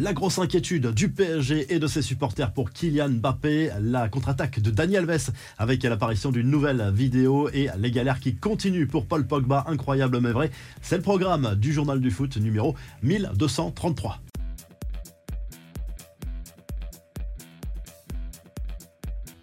La grosse inquiétude du PSG et de ses supporters pour Kylian Mbappé, la contre-attaque de Daniel Alves avec l'apparition d'une nouvelle vidéo et les galères qui continuent pour Paul Pogba, incroyable mais vrai. C'est le programme du journal du foot numéro 1233.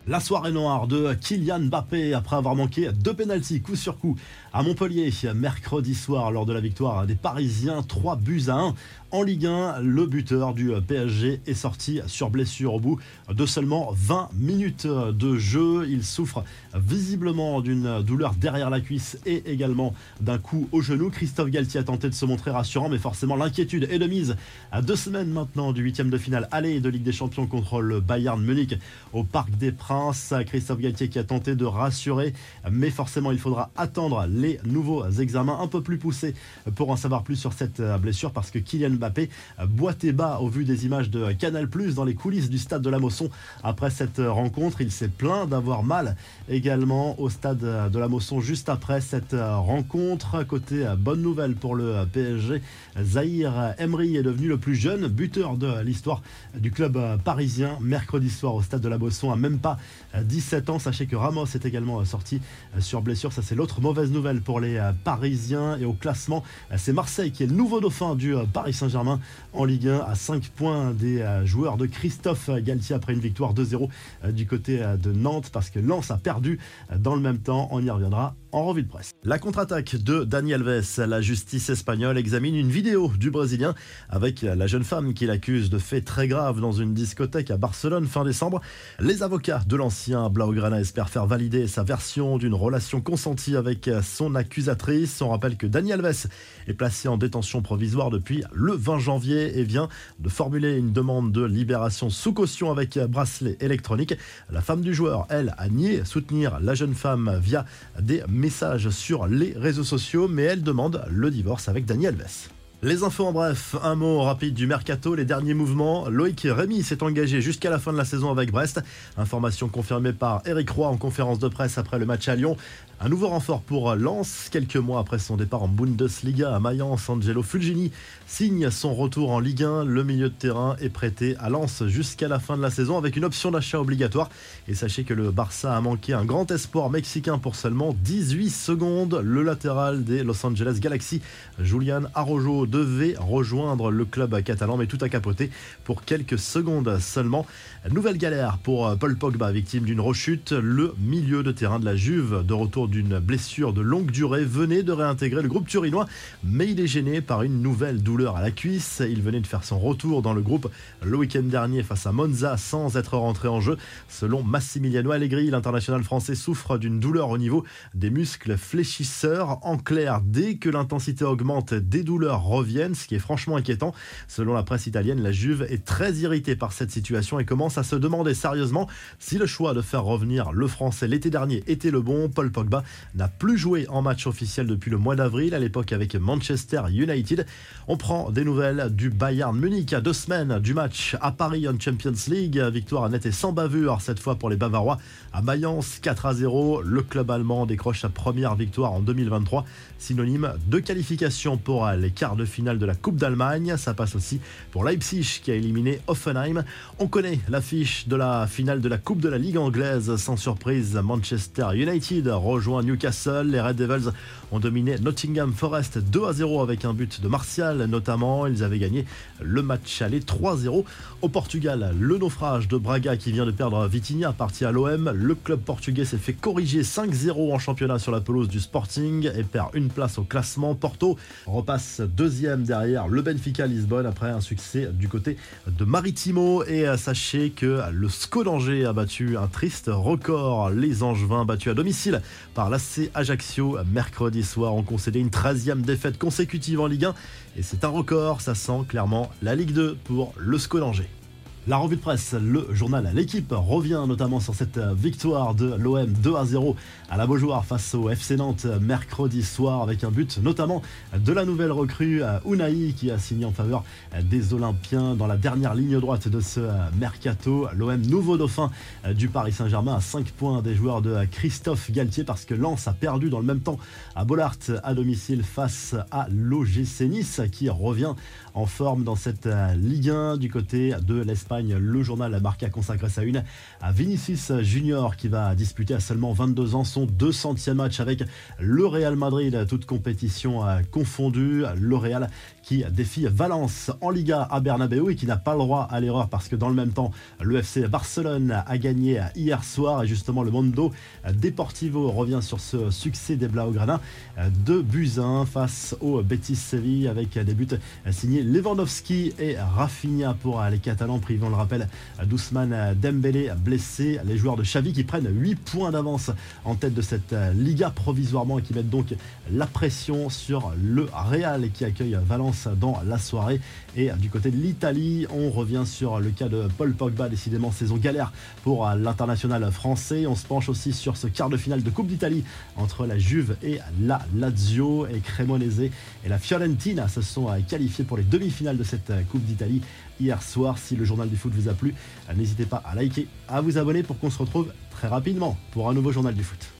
La soirée noire de Kylian Mbappé après avoir manqué deux pénalties coup sur coup à Montpellier mercredi soir lors de la victoire des Parisiens 3 buts à 1 en Ligue 1. Le buteur du PSG est sorti sur blessure au bout de seulement 20 minutes de jeu. Il souffre visiblement d'une douleur derrière la cuisse et également d'un coup au genou. Christophe Galtier a tenté de se montrer rassurant mais forcément l'inquiétude est de mise à deux semaines maintenant du huitième de finale aller de Ligue des Champions contre le Bayern Munich au Parc des Princes Christophe Galtier qui a tenté de rassurer, mais forcément il faudra attendre les nouveaux examens un peu plus poussés pour en savoir plus sur cette euh, blessure parce que Kylian Mbappé boitait bas au vu des images de Canal Plus dans les coulisses du stade de la Mosson après cette rencontre. Il s'est plaint d'avoir mal également au stade de la Mosson juste après cette rencontre. Côté euh, bonne nouvelle pour le PSG, Zahir Emery est devenu le plus jeune buteur de l'histoire du club parisien mercredi soir au stade de la Mosson à même pas 17 ans. Sachez que Ramos est également sorti sur blessure. Ça, c'est l'autre mauvaise nouvelle pour les Parisiens. Et au classement, c'est Marseille qui est le nouveau dauphin du Paris Saint-Germain en Ligue 1 à 5 points des joueurs de Christophe Galtier après une victoire 2-0 du côté de Nantes parce que Lens a perdu dans le même temps. On y reviendra en revue de presse. La contre-attaque de Daniel Alves, la justice espagnole examine une vidéo du Brésilien avec la jeune femme qui l'accuse de faits très graves dans une discothèque à Barcelone fin décembre. Les avocats de l'ancien Blaugrana espèrent faire valider sa version d'une relation consentie avec son accusatrice. On rappelle que Daniel Alves est placé en détention provisoire depuis le 20 janvier et vient de formuler une demande de libération sous caution avec bracelet électronique. La femme du joueur, elle, a nié soutenir la jeune femme via des sur les réseaux sociaux, mais elle demande le divorce avec Daniel Alves. Les infos en bref, un mot rapide du mercato, les derniers mouvements. Loïc Rémy s'est engagé jusqu'à la fin de la saison avec Brest. Information confirmée par Eric Roy en conférence de presse après le match à Lyon. Un nouveau renfort pour Lens. Quelques mois après son départ en Bundesliga à Mayence, Angelo Fulgini signe son retour en Ligue 1. Le milieu de terrain est prêté à Lens jusqu'à la fin de la saison avec une option d'achat obligatoire. Et sachez que le Barça a manqué un grand espoir mexicain pour seulement 18 secondes. Le latéral des Los Angeles Galaxy, Julian Arrojo, devait rejoindre le club catalan, mais tout a capoté pour quelques secondes seulement. Nouvelle galère pour Paul Pogba, victime d'une rechute. Le milieu de terrain de la Juve, de retour d'une blessure de longue durée, venait de réintégrer le groupe turinois, mais il est gêné par une nouvelle douleur à la cuisse. Il venait de faire son retour dans le groupe le week-end dernier face à Monza sans être rentré en jeu. Selon Massimiliano Allegri, l'international français souffre d'une douleur au niveau des muscles fléchisseurs. En clair, dès que l'intensité augmente, des douleurs reviennent, ce qui est franchement inquiétant. Selon la presse italienne, la Juve est très irritée par cette situation et commence à se demander sérieusement si le choix de faire revenir le français l'été dernier était le bon. Paul Pogba n'a plus joué en match officiel depuis le mois d'avril, à l'époque avec Manchester United. On prend des nouvelles du Bayern Munich à deux semaines du match à Paris en Champions League. Victoire nette et sans bavure, cette fois pour les Bavarois à Mayence, 4 à 0. Le club allemand décroche sa première victoire en 2023, synonyme de qualification pour les quarts de finale de la Coupe d'Allemagne. Ça passe aussi pour Leipzig qui a éliminé Offenheim. On connaît l'affiche de la finale de la Coupe de la Ligue anglaise. Sans surprise, Manchester United rejoint Newcastle. Les Red Devils ont dominé Nottingham Forest 2 à 0 avec un but de Martial notamment. Ils avaient gagné le match aller 3-0. Au Portugal, le naufrage de Braga qui vient de perdre Vitinha parti à l'OM. Le club portugais s'est fait corriger 5-0 en championnat sur la pelouse du Sporting et perd une place au classement. Porto repasse deuxième derrière le Benfica Lisbonne après un succès du côté de Maritimo. Et sachez que le SCO d'Angers a battu un triste record. Les Angevins battus à domicile par l'AC Ajaccio mercredi soir ont concédé une 13e défaite consécutive en Ligue 1 et c'est un record, ça sent clairement la Ligue 2 pour le SCO d'Angers. La revue de presse, le journal L'équipe revient notamment sur cette victoire de l'OM 2 à 0 à la Beaujoire face au FC Nantes mercredi soir avec un but notamment de la nouvelle recrue Unai qui a signé en faveur des Olympiens dans la dernière ligne droite de ce mercato. L'OM nouveau dauphin du Paris Saint-Germain à 5 points des joueurs de Christophe Galtier parce que Lens a perdu dans le même temps à Bollard à domicile face à l'OGC Nice qui revient en forme dans cette Ligue 1 du côté de l'Espagne le journal Marca consacré sa une à Vinicius Junior qui va disputer à seulement 22 ans son 200e match avec le Real Madrid, toute compétition confondue. Le Real qui défie Valence en Liga à Bernabeu et qui n'a pas le droit à l'erreur parce que dans le même temps, le FC Barcelone a gagné hier soir. Et justement le Mondo Deportivo revient sur ce succès des Blaugrana. De Buzyn face au Betis Séville avec des buts signés Lewandowski et Rafinha pour les Catalans privant on le rappelle, Doucement Dembélé blessé. Les joueurs de Xavi qui prennent 8 points d'avance en tête de cette Liga provisoirement et qui mettent donc la pression sur le Real qui accueille Valence dans la soirée. Et du côté de l'Italie, on revient sur le cas de Paul Pogba, décidément saison galère pour l'international français. On se penche aussi sur ce quart de finale de Coupe d'Italie entre la Juve et la Lazio et Cremonese et la Fiorentina se sont qualifiés pour les demi-finales de cette Coupe d'Italie hier soir. Si le journal du foot vous a plu, n'hésitez pas à liker, à vous abonner pour qu'on se retrouve très rapidement pour un nouveau journal du foot.